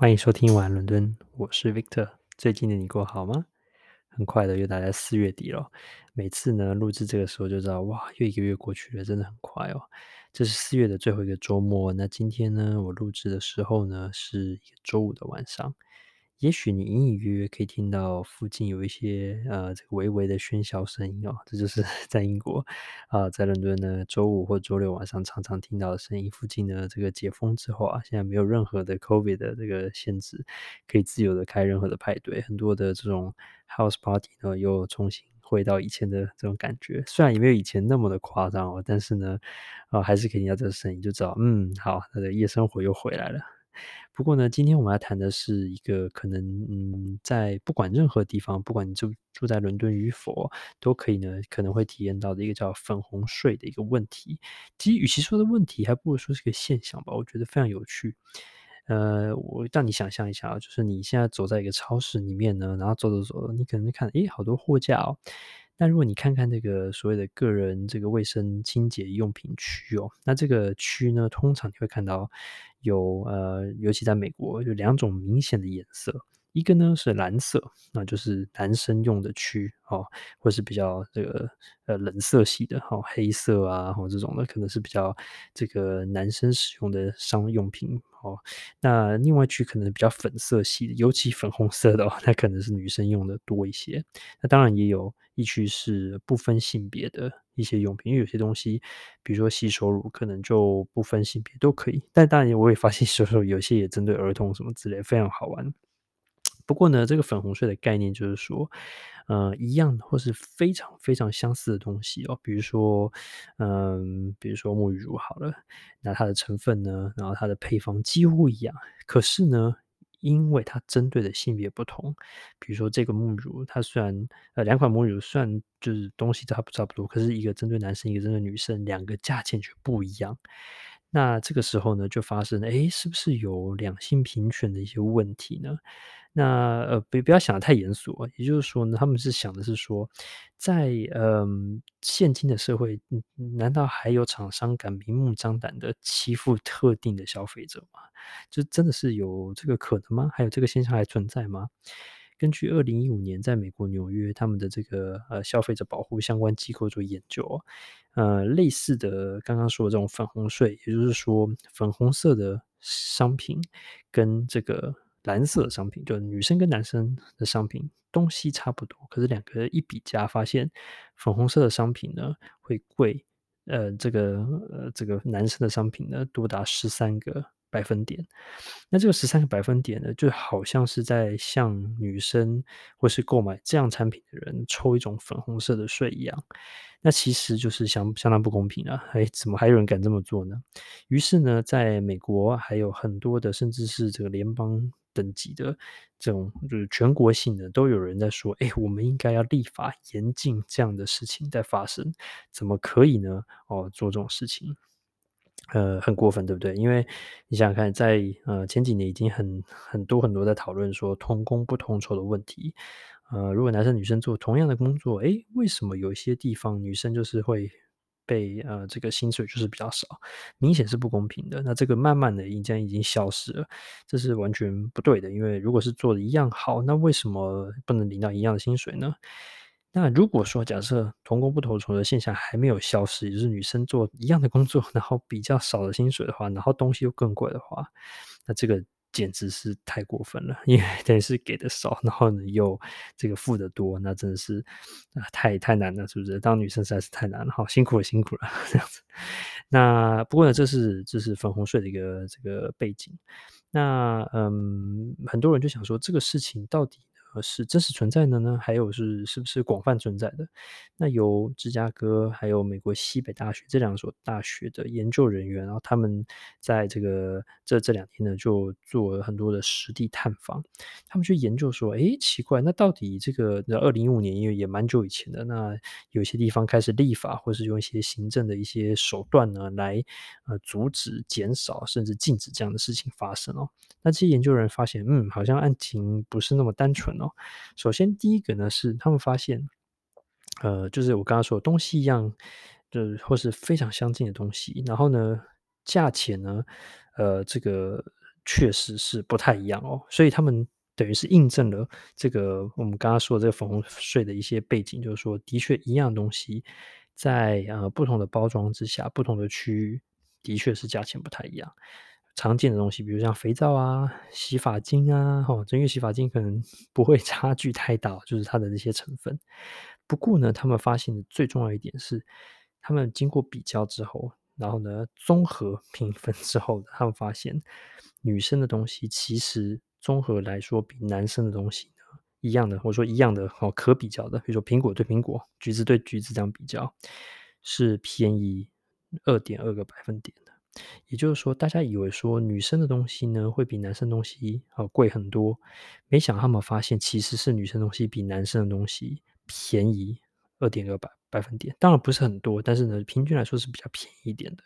欢迎收听晚安伦敦，我是 Victor。最近的你过好吗？很快的又来到四月底了，每次呢录制这个时候就知道，哇，又一个月过去了，真的很快哦。这是四月的最后一个周末，那今天呢，我录制的时候呢是一个周五的晚上。也许你隐隐约约可以听到附近有一些呃这个微微的喧嚣声音哦，这就是 在英国啊、在伦敦呢周五或周六晚上常常听到的声音。附近呢这个解封之后啊，现在没有任何的 COVID 的这个限制，可以自由的开任何的派对，很多的这种 house party 呢又重新回到以前的这种感觉。虽然也没有以前那么的夸张哦，但是呢啊、还是可以听到这个声音，就知道嗯好，他的夜生活又回来了。不过呢，今天我们要谈的是一个可能，嗯，在不管任何地方，不管你住住在伦敦与否，都可以呢，可能会体验到的一个叫粉红税的一个问题。其实，与其说的问题，还不如说是个现象吧。我觉得非常有趣。呃，我让你想象一下啊，就是你现在走在一个超市里面呢，然后走走走，你可能看，诶，好多货架哦。那如果你看看这个所谓的个人这个卫生清洁用品区哦，那这个区呢，通常你会看到有呃，尤其在美国有两种明显的颜色，一个呢是蓝色，那就是男生用的区哦，或是比较这个呃冷色系的哈、哦，黑色啊，或这种的可能是比较这个男生使用的商用品。哦，那另外区可能比较粉色系的，尤其粉红色的哦，那可能是女生用的多一些。那当然也有一区是不分性别的一些用品，因为有些东西，比如说洗手乳，可能就不分性别都可以。但当然，我也发现有时候有些也针对儿童什么之类，非常好玩。不过呢，这个粉红税的概念就是说，呃，一样或是非常非常相似的东西哦，比如说，嗯，比如说沐浴乳好了，那它的成分呢，然后它的配方几乎一样，可是呢，因为它针对的性别不同，比如说这个沐浴乳，它虽然呃两款沐浴乳虽然就是东西差不差不多，可是一个针对男生，一个针对女生，两个价钱却不一样。那这个时候呢，就发生了，诶，是不是有两性平权的一些问题呢？那呃，不不要想的太严肃啊。也就是说呢，他们是想的是说，在嗯现今的社会，难道还有厂商敢明目张胆的欺负特定的消费者吗？就真的是有这个可能吗？还有这个现象还存在吗？根据二零一五年在美国纽约他们的这个呃消费者保护相关机构做研究，呃，类似的刚刚说的这种粉红税，也就是说粉红色的商品跟这个。蓝色的商品，就女生跟男生的商品东西差不多，可是两个一比价，发现粉红色的商品呢会贵，呃，这个呃这个男生的商品呢多达十三个百分点。那这个十三个百分点呢，就好像是在向女生或是购买这样产品的人抽一种粉红色的税一样。那其实就是相相当不公平啊！哎，怎么还有人敢这么做呢？于是呢，在美国还有很多的，甚至是这个联邦。等级的这种就是全国性的，都有人在说：“哎，我们应该要立法严禁这样的事情在发生，怎么可以呢？哦，做这种事情，呃，很过分，对不对？因为你想想看，在呃前几年已经很很多很多在讨论说同工不同酬的问题。呃，如果男生女生做同样的工作，哎，为什么有一些地方女生就是会？被呃，这个薪水就是比较少，明显是不公平的。那这个慢慢的已经已经消失了，这是完全不对的。因为如果是做的一样好，那为什么不能领到一样的薪水呢？那如果说假设同工不同酬的现象还没有消失，也就是女生做一样的工作，然后比较少的薪水的话，然后东西又更贵的话，那这个。简直是太过分了，因为 等于是给的少，然后呢又这个付的多，那真的是啊太太难了，是不是？当女生实在是太难了，好辛苦了，辛苦了 这样子。那不过呢，这是这是粉红税的一个这个背景。那嗯，很多人就想说，这个事情到底？是真实存在的呢？还有是是不是广泛存在的？那由芝加哥还有美国西北大学这两所大学的研究人员，然后他们在这个这这两天呢，就做了很多的实地探访。他们去研究说，诶，奇怪，那到底这个那二零一五年，因为也蛮久以前的，那有些地方开始立法，或是用一些行政的一些手段呢，来呃阻止、减少甚至禁止这样的事情发生哦。那这些研究人员发现，嗯，好像案情不是那么单纯哦。首先，第一个呢是他们发现，呃，就是我刚刚说的东西一样，就是或是非常相近的东西，然后呢，价钱呢，呃，这个确实是不太一样哦。所以他们等于是印证了这个我们刚刚说的这个粉红税的一些背景，就是说，的确一样东西在呃不同的包装之下，不同的区域，的确是价钱不太一样。常见的东西，比如像肥皂啊、洗发精啊，哈，因为洗发精可能 不会差距太大，就是它的那些成分。不过呢，他们发现的最重要一点是，他们经过比较之后，然后呢，综合评分之后，他们发现女生的东西其实综合来说比男生的东西呢一样的，或者说一样的哦，可比较的，比如说苹果对苹果、橘子对橘子这样比较，是便宜二点二个百分点。也就是说，大家以为说女生的东西呢会比男生东西呃贵很多，没想到他们发现其实是女生东西比男生的东西便宜二点二百百分点，当然不是很多，但是呢平均来说是比较便宜一点的。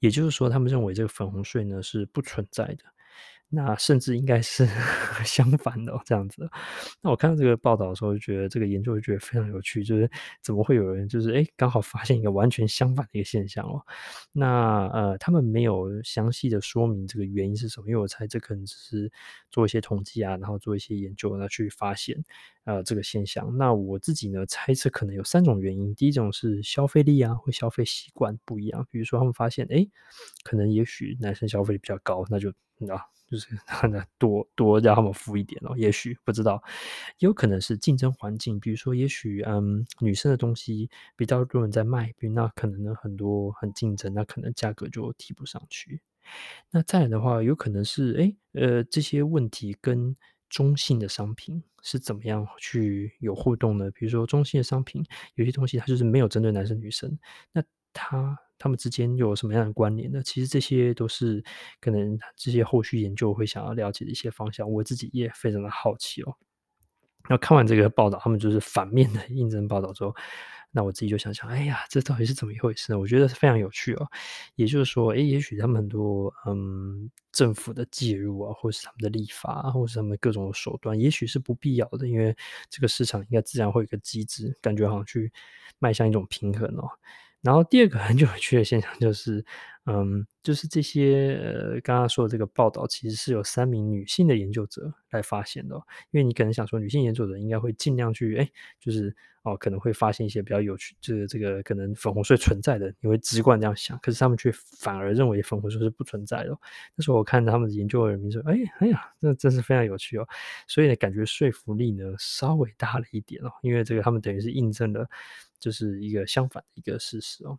也就是说，他们认为这个粉红税呢是不存在的。那甚至应该是 相反的哦，这样子。那我看到这个报道的时候，就觉得这个研究就觉得非常有趣，就是怎么会有人就是诶刚好发现一个完全相反的一个现象哦。那呃，他们没有详细的说明这个原因是什么，因为我猜这可能只是做一些统计啊，然后做一些研究，那去发现呃这个现象。那我自己呢猜测可能有三种原因，第一种是消费力啊，或消费习惯不一样，比如说他们发现诶可能也许男生消费力比较高，那就你知道。就是 可能多多让他们付一点哦，也许不知道，也有可能是竞争环境，比如说，也许嗯，女生的东西比较多人在卖，比如那可能呢很多很竞争，那可能价格就提不上去。那再来的话，有可能是诶呃这些问题跟中性的商品是怎么样去有互动呢？比如说中性的商品有些东西它就是没有针对男生女生，那它。他们之间有什么样的关联呢？其实这些都是可能这些后续研究会想要了解的一些方向。我自己也非常的好奇哦。那看完这个报道，他们就是反面的印证报道之后，那我自己就想想，哎呀，这到底是怎么一回事呢？我觉得是非常有趣哦。也就是说，哎，也许他们很多嗯政府的介入啊，或是他们的立法啊，或是他们各种手段，也许是不必要的，因为这个市场应该自然会有一个机制，感觉好像去迈向一种平衡哦。然后第二个很有趣的现象就是，嗯，就是这些呃刚刚说的这个报道，其实是有三名女性的研究者来发现的。因为你可能想说，女性研究者应该会尽量去，哎，就是哦，可能会发现一些比较有趣，这个这个可能粉红税存在的，你会直观这样想。可是他们却反而认为粉红税是不存在的。那时候我看他们的研究人员说，哎，哎呀，这真是非常有趣哦。所以呢，感觉说服力呢稍微大了一点哦，因为这个他们等于是印证了。就是一个相反的一个事实哦。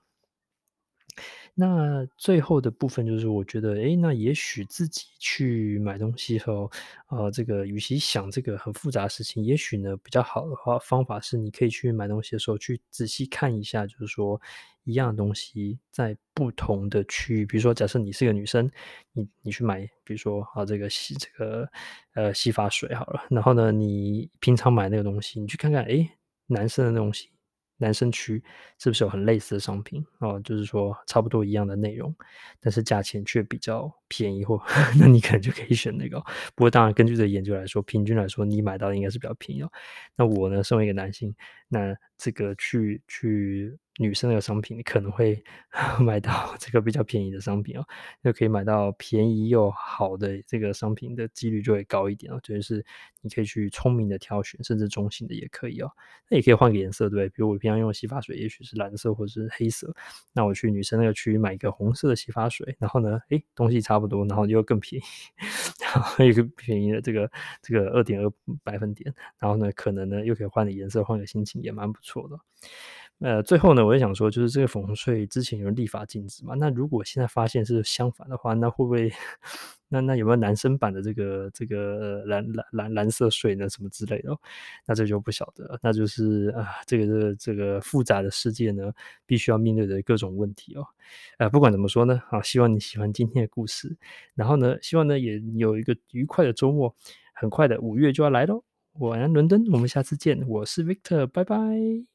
那最后的部分就是，我觉得，诶，那也许自己去买东西后，呃，这个与其想这个很复杂的事情，也许呢比较好的话方法是，你可以去买东西的时候去仔细看一下，就是说一样东西在不同的区域，比如说假设你是个女生，你你去买，比如说啊这个洗这个呃洗发水好了，然后呢你平常买那个东西，你去看看，诶，男生的东西。男生区是不是有很类似的商品哦？就是说差不多一样的内容，但是价钱却比较便宜，或 那你可能就可以选那个。不过当然，根据这研究来说，平均来说你买到的应该是比较便宜哦。那我呢，身为一个男性，那这个去去。女生的商品，你可能会 买到这个比较便宜的商品哦，就可以买到便宜又好的这个商品的几率就会高一点哦。就是你可以去聪明的挑选，甚至中性的也可以哦。那也可以换个颜色，对？比如我平常用的洗发水，也许是蓝色或者是黑色，那我去女生那个区域买一个红色的洗发水，然后呢，诶，东西差不多，然后又更便宜，一个便宜的这个这个二点二百分点，然后呢，可能呢又可以换个颜色，换个心情，也蛮不错的。呃，最后呢，我也想说，就是这个粉红税之前有人立法禁止嘛？那如果现在发现是相反的话，那会不会，那那有没有男生版的这个这个蓝蓝蓝蓝色税呢？什么之类的？那这就不晓得，那就是啊，这个这个这个复杂的世界呢，必须要面对的各种问题哦。呃，不管怎么说呢，好，希望你喜欢今天的故事，然后呢，希望呢也有一个愉快的周末。很快的五月就要来喽，晚安伦敦，我们下次见，我是 Victor，拜拜。